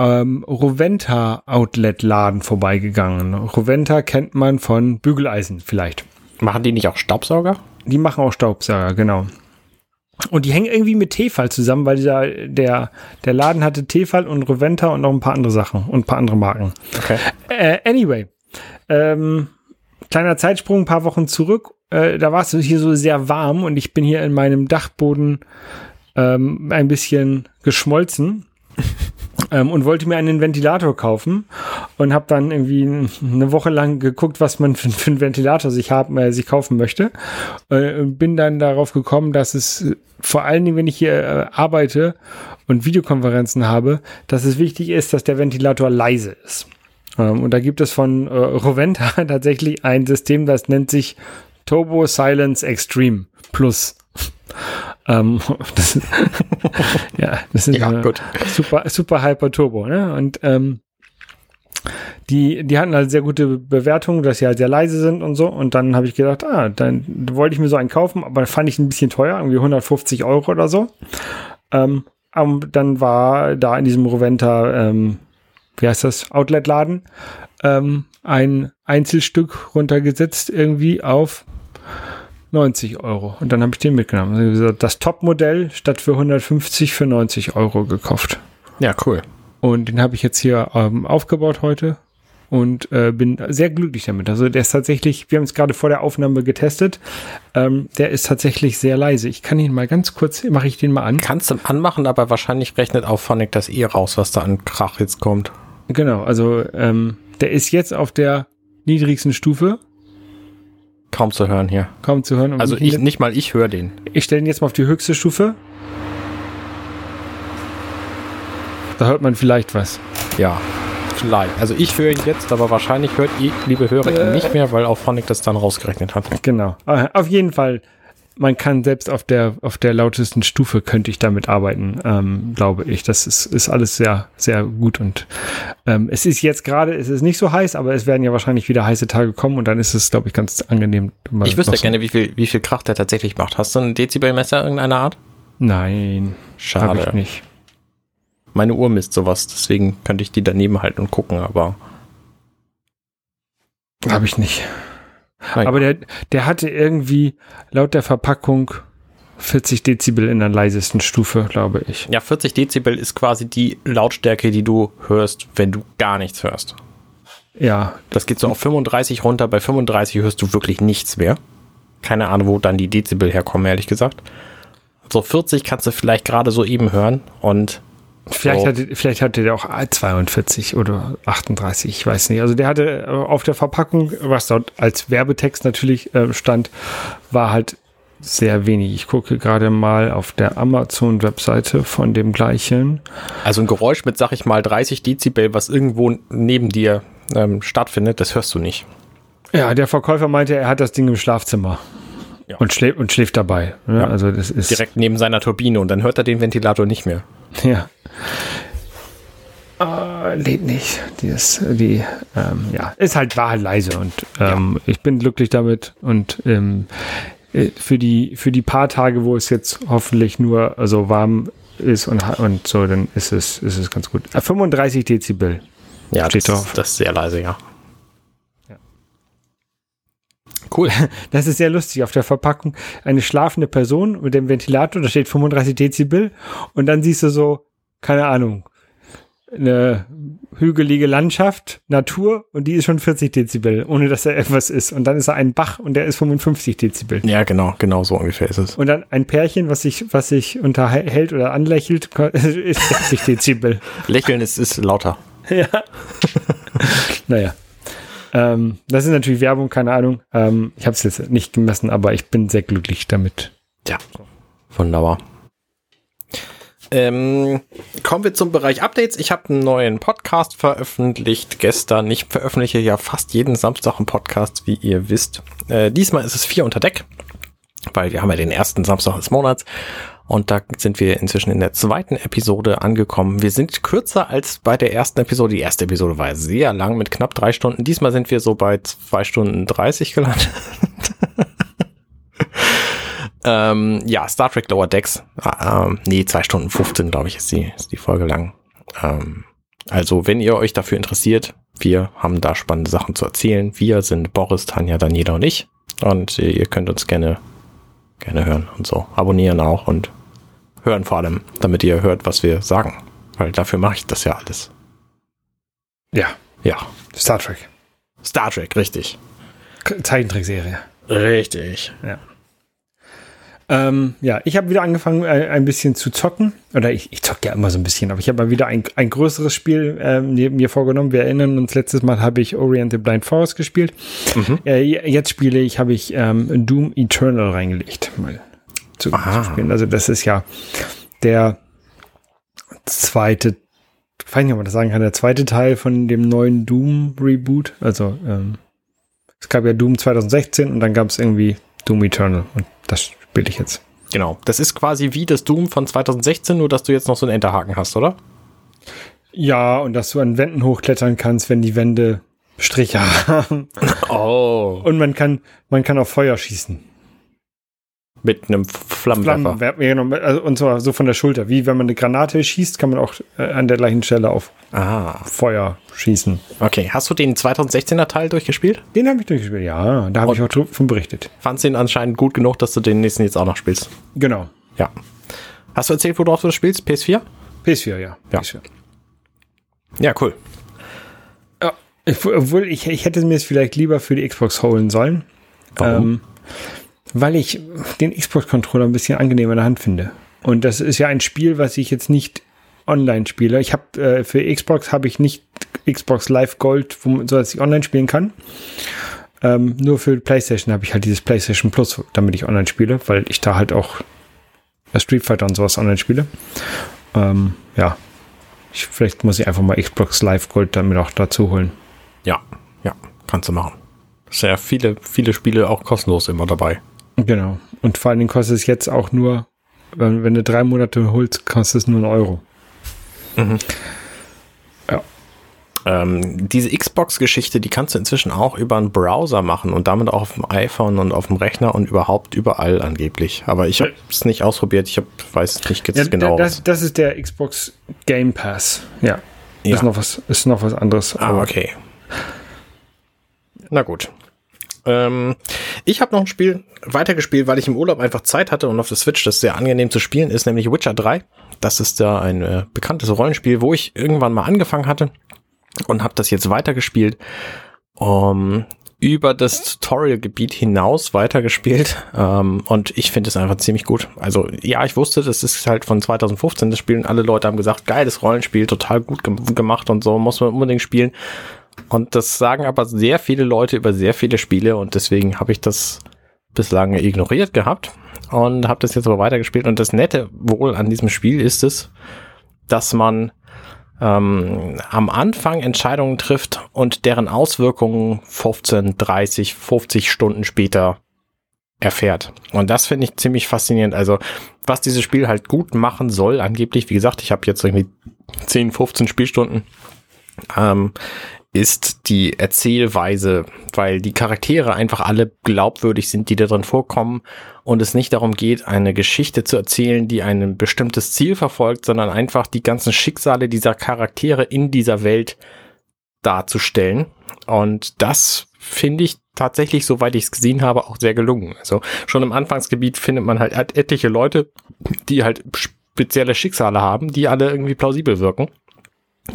ähm, Roventa Outlet Laden vorbeigegangen. Roventa kennt man von Bügeleisen vielleicht. Machen die nicht auch Staubsauger? Die machen auch Staubsauger, genau. Und die hängen irgendwie mit Tefal zusammen, weil dieser, der, der Laden hatte Tefal und Roventa und noch ein paar andere Sachen und ein paar andere Marken. Okay. Äh, anyway, ähm, kleiner Zeitsprung, ein paar Wochen zurück. Äh, da war es hier so sehr warm und ich bin hier in meinem Dachboden ähm, ein bisschen geschmolzen ähm, und wollte mir einen Ventilator kaufen und habe dann irgendwie eine Woche lang geguckt, was man für, für einen Ventilator sich haben, äh, sich kaufen möchte. Äh, bin dann darauf gekommen, dass es äh, vor allen Dingen, wenn ich hier äh, arbeite und Videokonferenzen habe, dass es wichtig ist, dass der Ventilator leise ist. Ähm, und da gibt es von äh, Roventa tatsächlich ein System, das nennt sich Turbo Silence Extreme Plus. Ähm, das, ja, das ist Ja, super, super Hyper Turbo, ne? Und ähm, die, die hatten halt sehr gute Bewertungen, dass sie halt sehr leise sind und so. Und dann habe ich gedacht, ah, dann wollte ich mir so einen kaufen, aber fand ich ein bisschen teuer, irgendwie 150 Euro oder so. Ähm, ähm, dann war da in diesem Roventa, ähm, wie heißt das, Outlet-Laden, ähm, ein Einzelstück runtergesetzt irgendwie auf 90 Euro. Und dann habe ich den mitgenommen. Also Das Top-Modell statt für 150 für 90 Euro gekauft. Ja, cool. Und den habe ich jetzt hier ähm, aufgebaut heute und äh, bin sehr glücklich damit. Also der ist tatsächlich, wir haben es gerade vor der Aufnahme getestet, ähm, der ist tatsächlich sehr leise. Ich kann ihn mal ganz kurz, mache ich den mal an. Kannst du anmachen, aber wahrscheinlich rechnet auch Phonic das eh raus, was da an Krach jetzt kommt. Genau, also ähm, der ist jetzt auf der niedrigsten Stufe, Kaum zu hören hier. kaum zu hören. Also ich, nicht mal ich höre den. ich stelle ihn jetzt mal auf die höchste Stufe. Da hört man vielleicht was. Ja, vielleicht. Also ich höre ihn jetzt, aber wahrscheinlich hört ihr, liebe Hörer, ihn nicht mehr, weil auch Phonic das dann rausgerechnet hat. Genau. Äh, Auf jeden Fall, man kann selbst auf der, auf der lautesten Stufe könnte ich damit arbeiten, ähm, glaube ich. Das ist, ist alles sehr, sehr gut und ähm, es ist jetzt gerade, es ist nicht so heiß, aber es werden ja wahrscheinlich wieder heiße Tage kommen und dann ist es, glaube ich, ganz angenehm. Ich wüsste so- gerne, wie viel, wie viel Krach der tatsächlich macht. Hast du ein Dezibelmesser irgendeiner Art? Nein, habe Schade. ich nicht. Meine Uhr misst sowas, deswegen könnte ich die daneben halten und gucken, aber. Habe ich nicht. Nein. Aber der, der hatte irgendwie laut der Verpackung 40 Dezibel in der leisesten Stufe, glaube ich. Ja, 40 Dezibel ist quasi die Lautstärke, die du hörst, wenn du gar nichts hörst. Ja, Das geht so auf 35 runter. Bei 35 hörst du wirklich nichts mehr. Keine Ahnung, wo dann die Dezibel herkommen, ehrlich gesagt. So 40 kannst du vielleicht gerade so eben hören und Vielleicht, So. hatte, vielleicht hatte der auch 42 oder 38, ich weiß nicht. Also der hatte äh, auf der Verpackung, was dort als Werbetext natürlich äh, stand, war halt sehr wenig. Ich gucke gerade mal auf der Amazon-Webseite von dem gleichen. also ein Geräusch mit, sag ich mal, 30 Dezibel, was irgendwo neben dir ähm, stattfindet, das hörst du nicht. Ja, der Verkäufer meinte, er hat das Ding im Schlafzimmer Ja. und, schläft, und schläft dabei. Ne? Ja. Also das ist Direkt neben seiner Turbine und dann hört er den Ventilator nicht mehr. Ja. Äh, lädt nicht. Die ist, die, ähm, ja, ist halt, war halt leise und ähm, ich bin glücklich damit und ähm, äh, für die, für die paar Tage, wo es jetzt hoffentlich nur also warm ist und, und so, dann ist es, ist es ganz gut. Äh, 35 Dezibel. Ja, Steht das. Ist, das ist sehr leise, ja. Ja. Cool. Das ist sehr lustig. Auf der Verpackung eine schlafende Person mit dem Ventilator, da steht 35 Dezibel und dann siehst du so, keine Ahnung, eine hügelige Landschaft, Natur und die ist schon 40 Dezibel, ohne dass da etwas ist. Und dann ist da ein Bach und der ist 55 Dezibel. Ja, genau, genau so ungefähr ist es. Und dann ein Pärchen, was sich, was sich unterhält oder anlächelt, ist 60 Dezibel. Lächeln ist, ist lauter. Ja. naja. Ähm, das ist natürlich Werbung, keine Ahnung. Ähm, ich habe es jetzt nicht gemessen, aber ich bin sehr glücklich damit. Ja, wunderbar. Ähm, kommen wir zum Bereich Updates. Ich habe einen neuen Podcast veröffentlicht gestern. Ich veröffentliche ja fast jeden Samstag einen Podcast, wie ihr wisst. Äh, diesmal ist es vier unter Deck, weil wir haben ja den ersten Samstag des Monats. Und da sind wir inzwischen in der zweiten Episode angekommen. Wir sind kürzer als bei der ersten Episode. Die erste Episode war sehr lang mit knapp drei Stunden. Diesmal sind wir so bei zwei Stunden 30 gelandet. Ähm, ja, Star Trek Lower Decks. Ähm, nee, zwei Stunden 15, glaube ich, ist die, ist die Folge lang. Ähm, also, wenn ihr euch dafür interessiert, wir haben da spannende Sachen zu erzählen. Wir sind Boris, Tanja, Daniela und ich. Und äh, ihr könnt uns gerne, gerne hören und so. Abonnieren auch und hören vor allem, damit ihr hört, was wir sagen. Weil dafür mache ich das ja alles. Ja, Ja. Star Trek. Star Trek, richtig. Zeichentrickserie. Richtig. Ähm, ja, ich habe wieder angefangen, äh, ein bisschen zu zocken. Oder ich, ich zocke ja immer so ein bisschen, aber ich habe mal wieder ein, ein größeres Spiel äh, mir, vorgenommen. Wir erinnern uns, letztes Mal habe ich Orient the Blind Forest gespielt. Mhm. Äh, jetzt spiele ich, habe ich ähm, Doom Eternal reingelegt. Mal zu, zu spielen. Also das ist ja der zweite, ich weiß nicht, ob man das sagen kann, der zweite Teil von dem neuen Doom Reboot. Also ähm, Es gab ja Doom 2016 und dann gab es irgendwie Doom Eternal und das spiele ich jetzt. Genau. Das ist quasi wie das Doom von 2016, nur dass du jetzt noch so einen Enterhaken hast, oder? Ja, und dass du an Wänden hochklettern kannst, wenn die Wände Striche haben. Oh. Und man kann, man kann auf Feuer schießen. Mit einem Flammenwerfer. Flammenwerfer. Genau, also, und zwar so von der Schulter. Wie wenn man eine Granate schießt, kann man auch äh, an der gleichen Stelle auf Ah. Feuer schießen. Okay. Hast du den 2016er Teil durchgespielt? Den habe ich durchgespielt, ja. Da habe ich auch davon berichtet. Fandst du ihn anscheinend gut genug, dass du den nächsten jetzt auch noch spielst? Genau. Ja. Hast du erzählt, worauf du das spielst? PS4? PS4, ja. Ja. PS4. Ja, cool. Ja, obwohl ich, ich hätte mir es vielleicht lieber für die Xbox holen sollen. Warum? Ähm, weil ich den Xbox-Controller ein bisschen angenehmer in der Hand finde. Und das ist ja ein Spiel, was ich jetzt nicht online spiele. Ich habe äh, für Xbox habe ich nicht Xbox Live Gold, wo, so dass ich online spielen kann. Ähm, nur für PlayStation habe ich halt dieses PlayStation Plus, damit ich online spiele, weil ich da halt auch Street Fighter und sowas online spiele. Ähm, ja, ich, vielleicht muss ich einfach mal Xbox Live Gold damit auch dazu holen. Ja, ja, kannst du machen. Sehr viele, viele Spiele auch kostenlos immer dabei. Genau. Und vor allen Dingen kostet es jetzt auch nur, wenn, wenn du drei Monate holst, kostet es nur einen Euro. Ähm, diese Xbox-Geschichte, die kannst du inzwischen auch über einen Browser machen und damit auch auf dem iPhone und auf dem Rechner und überhaupt überall angeblich. Aber ich habe es nicht ausprobiert. Ich hab, weiß nicht jetzt Ja, genau. das, das ist der Xbox Game Pass. Ja. Ja. Ist, noch was, ist noch was anderes. Ah, okay. Na gut. Ähm, ich habe noch ein Spiel weitergespielt, weil ich im Urlaub einfach Zeit hatte und auf der Switch das sehr angenehm zu spielen ist, nämlich Witcher 3. Das ist da ein äh, bekanntes Rollenspiel, wo ich irgendwann mal angefangen hatte und habe das jetzt weitergespielt. Um, über das Tutorial-Gebiet hinaus weitergespielt ähm, und ich finde es einfach ziemlich gut. Also ja, ich wusste, das ist halt von 2015 das Spiel und alle Leute haben gesagt, geiles Rollenspiel, total gut gem gemacht und so, muss man unbedingt spielen. Und das sagen aber sehr viele Leute über sehr viele Spiele und deswegen habe ich das bislang ignoriert gehabt und habe das jetzt aber weitergespielt. Und das Nette wohl an diesem Spiel ist es, dass man ähm, am Anfang Entscheidungen trifft und deren Auswirkungen 15, 30, 50 Stunden später erfährt. Und das finde ich ziemlich faszinierend. Also was dieses Spiel halt gut machen soll, angeblich, wie gesagt, ich habe jetzt irgendwie 10, 15 Spielstunden, ähm, ist die Erzählweise, weil die Charaktere einfach alle glaubwürdig sind, die da drin vorkommen und es nicht darum geht, eine Geschichte zu erzählen, die ein bestimmtes Ziel verfolgt, sondern einfach die ganzen Schicksale dieser Charaktere in dieser Welt darzustellen. Und das finde ich tatsächlich, soweit ich es gesehen habe, auch sehr gelungen. Also schon im Anfangsgebiet findet man halt et- etliche Leute, die halt spezielle Schicksale haben, die alle irgendwie plausibel wirken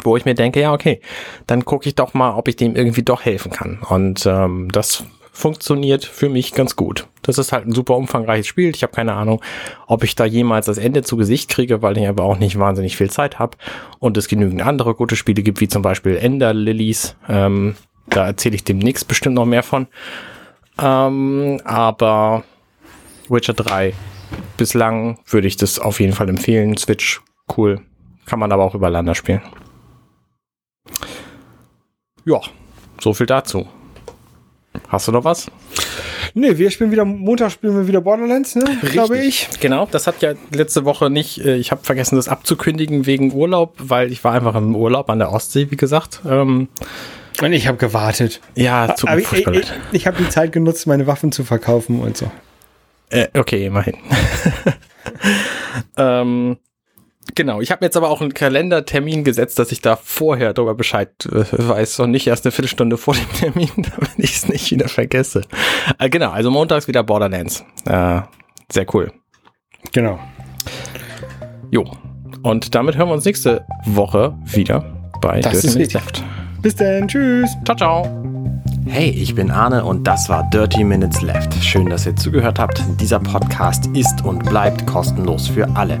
wo ich mir denke, ja, okay, dann gucke ich doch mal, ob ich dem irgendwie doch helfen kann. Und ähm, das funktioniert für mich ganz gut. Das ist halt ein super umfangreiches Spiel. Ich habe keine Ahnung, ob ich da jemals das Ende zu Gesicht kriege, weil ich aber auch nicht wahnsinnig viel Zeit habe und es genügend andere gute Spiele gibt, wie zum Beispiel Ender Lilies. Ähm, da erzähle ich demnächst bestimmt noch mehr von. Ähm, aber Witcher 3, bislang würde ich das auf jeden Fall empfehlen. Switch, cool. Kann man aber auch übereinander spielen. Ja, so viel dazu. Hast du noch was? Nee, wir spielen wieder, Montag spielen wir wieder Borderlands, ne? Glaube ich. Genau, das hat ja letzte Woche nicht, äh, ich habe vergessen, das abzukündigen wegen Urlaub, weil ich war einfach im Urlaub an der Ostsee, wie gesagt. Ähm, Und ich habe gewartet. ja, tut Aber mir ich, ich, leid. ich habe die Zeit genutzt, meine Waffen zu verkaufen und so. Äh, okay, immerhin. ähm, genau, ich habe jetzt aber auch einen Kalendertermin gesetzt, dass ich da vorher darüber Bescheid äh, weiß und nicht erst eine Viertelstunde vor dem Termin, damit ich es nicht wieder vergesse. Äh, genau, also montags wieder Borderlands. Äh, sehr cool. Genau. Jo. Und damit hören wir uns nächste Woche wieder bei Das Dirty ist Minutes. Left. Bis dann. Tschüss. Ciao, ciao. Hey, ich bin Arne und das war Dirty Minutes Left. Schön, dass ihr zugehört habt. Dieser Podcast ist und bleibt kostenlos für alle.